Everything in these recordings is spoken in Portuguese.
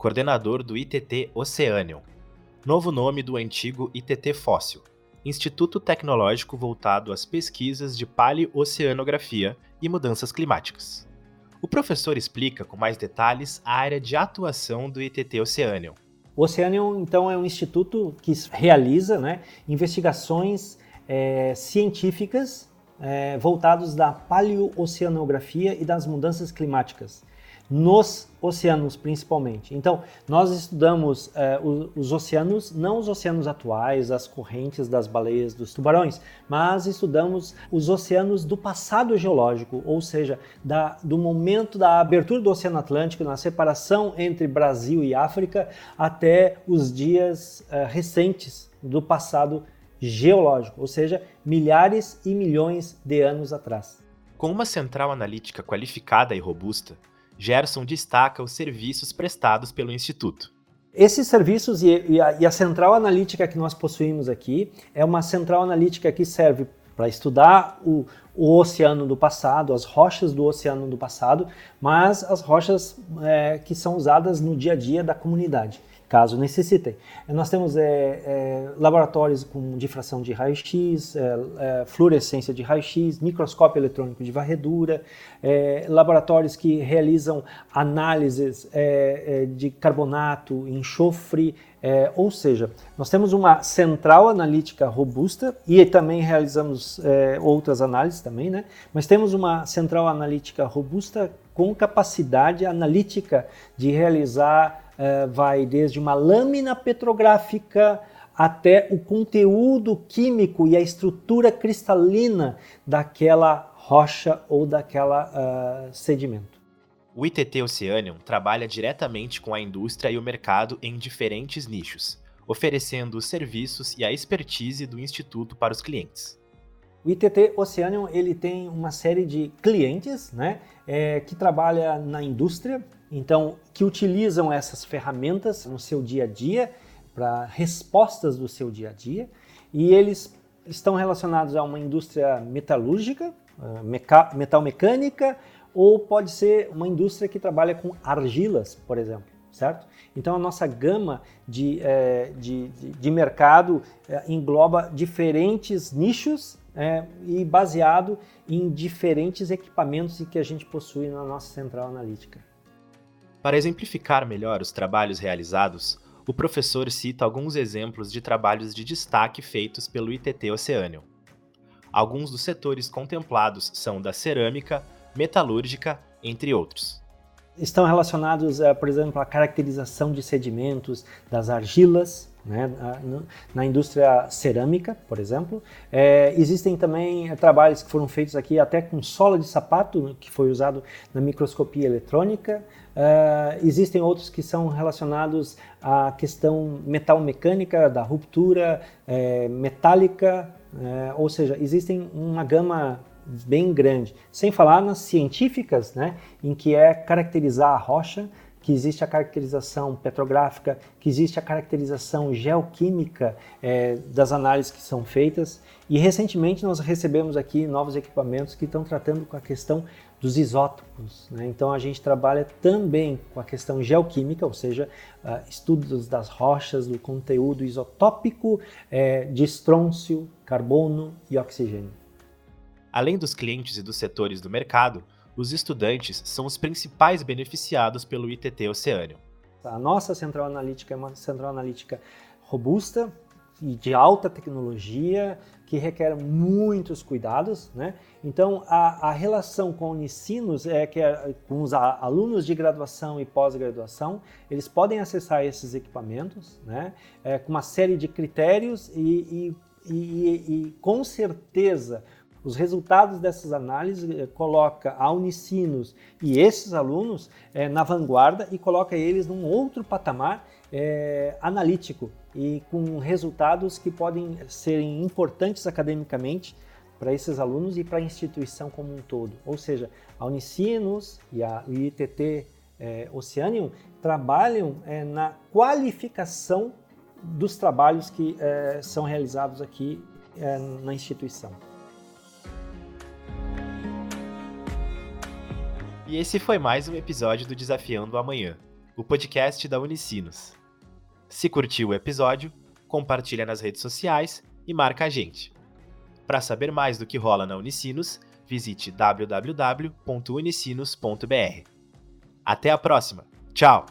coordenador do ITT Oceanium, novo nome do antigo ITT Fóssil, Instituto Tecnológico voltado às pesquisas de paleoceanografia e mudanças climáticas. O professor explica com mais detalhes a área de atuação do ITT Oceanium. O Oceanium, então, é um instituto que realiza né, investigações é, científicas é, voltados da paleoceanografia e das mudanças climáticas nos oceanos principalmente. Então, nós estudamos é, os, os, oceanos, não os oceanos atuais, as correntes das baleias, dos tubarões, mas estudamos os oceanos do passado geológico, ou seja, da, do momento da abertura do Oceano Atlântico, na separação entre Brasil e África, até os dias é, recentes do passado geológico, ou seja, milhares e milhões de anos atrás. Com uma central analítica qualificada e robusta, Gerson destaca os serviços prestados pelo Instituto. Esses serviços e, e, a, e, a, central analítica que nós possuímos aqui é uma central analítica que serve para estudar o, o, oceano do passado, as rochas do oceano do passado, mas as rochas é, que são usadas no dia a dia da comunidade caso necessitem. Nós temos é, é, laboratórios com difração de raio-x, é, é fluorescência de raio-x, microscópio eletrônico de varredura, é, laboratórios que realizam análises é, de carbonato, enxofre, ou seja, nós temos uma central analítica robusta e também realizamos outras análises também, né? Mas temos uma central analítica robusta com capacidade analítica de realizar vai desde uma lâmina petrográfica até o conteúdo químico e a estrutura cristalina daquela rocha ou daquela uh, sedimento. O ITT Oceanium trabalha diretamente com a indústria e o mercado em diferentes nichos, oferecendo os serviços e a expertise do instituto para os clientes. O ITT Oceanium ele tem uma série de clientes né, é, que trabalha na indústria, então, que utilizam essas ferramentas no seu dia a dia, para respostas do seu dia a dia, e eles estão relacionados a uma indústria metalúrgica, eh, metal mecânica, ou pode ser uma indústria que trabalha com argilas, por exemplo, certo? Então a nossa gama de, é, de, de, de, mercado é, engloba diferentes nichos é, e baseado em diferentes equipamentos que a gente possui na nossa central analítica. Para exemplificar melhor os trabalhos realizados, o professor cita alguns exemplos de trabalhos de destaque feitos pelo ITT Oceânio. Alguns dos setores contemplados são da cerâmica, metalúrgica, entre outros. Estão relacionados, eh, por exemplo, à caracterização de sedimentos das argilas, né, na indústria cerâmica, por exemplo. É, existem também trabalhos que foram feitos aqui até com sola de sapato, que foi usado na microscopia eletrônica. É, existem outros que são relacionados à questão metal-mecânica, da ruptura é, metálica, é, ou seja, existem uma gama bem grande. Sem falar nas científicas, né, em que é caracterizar a rocha, que existe a caracterização petrográfica, que existe a caracterização geoquímica é, das análises que são feitas. E recentemente nós recebemos aqui novos equipamentos que estão tratando com a questão dos isótopos. Né? Então a gente trabalha também com a questão geoquímica, ou seja, uh, estudos das rochas, do conteúdo isotópico é, de estrôncio, carbono e oxigênio. Além dos clientes e dos setores do mercado, os estudantes são os principais beneficiados pelo ITT Oceânio. A nossa central analítica é uma central analítica robusta e de alta tecnologia, que requer muitos cuidados, né? Então, a, a relação com Unicinos é que é, com os alunos de graduação e pós-graduação, eles podem acessar esses equipamentos, né? É, com uma série de critérios e, e, e, e com certeza Os resultados dessas análises eh, coloca a Unicinos e esses alunos eh, na vanguarda e coloca eles num outro patamar eh, analítico e com resultados que podem ser importantes academicamente para esses alunos e para a instituição como um todo. Ou seja, a Unicinos e a ITT é, Oceanium trabalham é, na qualificação dos trabalhos que é, são realizados aqui é, na instituição. E esse foi mais um episódio do Desafiando o Amanhã, o podcast da Unicinos. Se curtiu o episódio, compartilha nas redes sociais e marca a gente. Para saber mais do que rola na Unicinos, visite www.unicinos.br. Até a próxima. Tchau!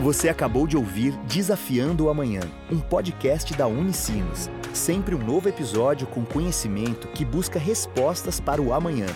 Você acabou de ouvir Desafiando o Amanhã, um podcast da Unicinos. Sempre um novo episódio com conhecimento que busca respostas para o amanhã.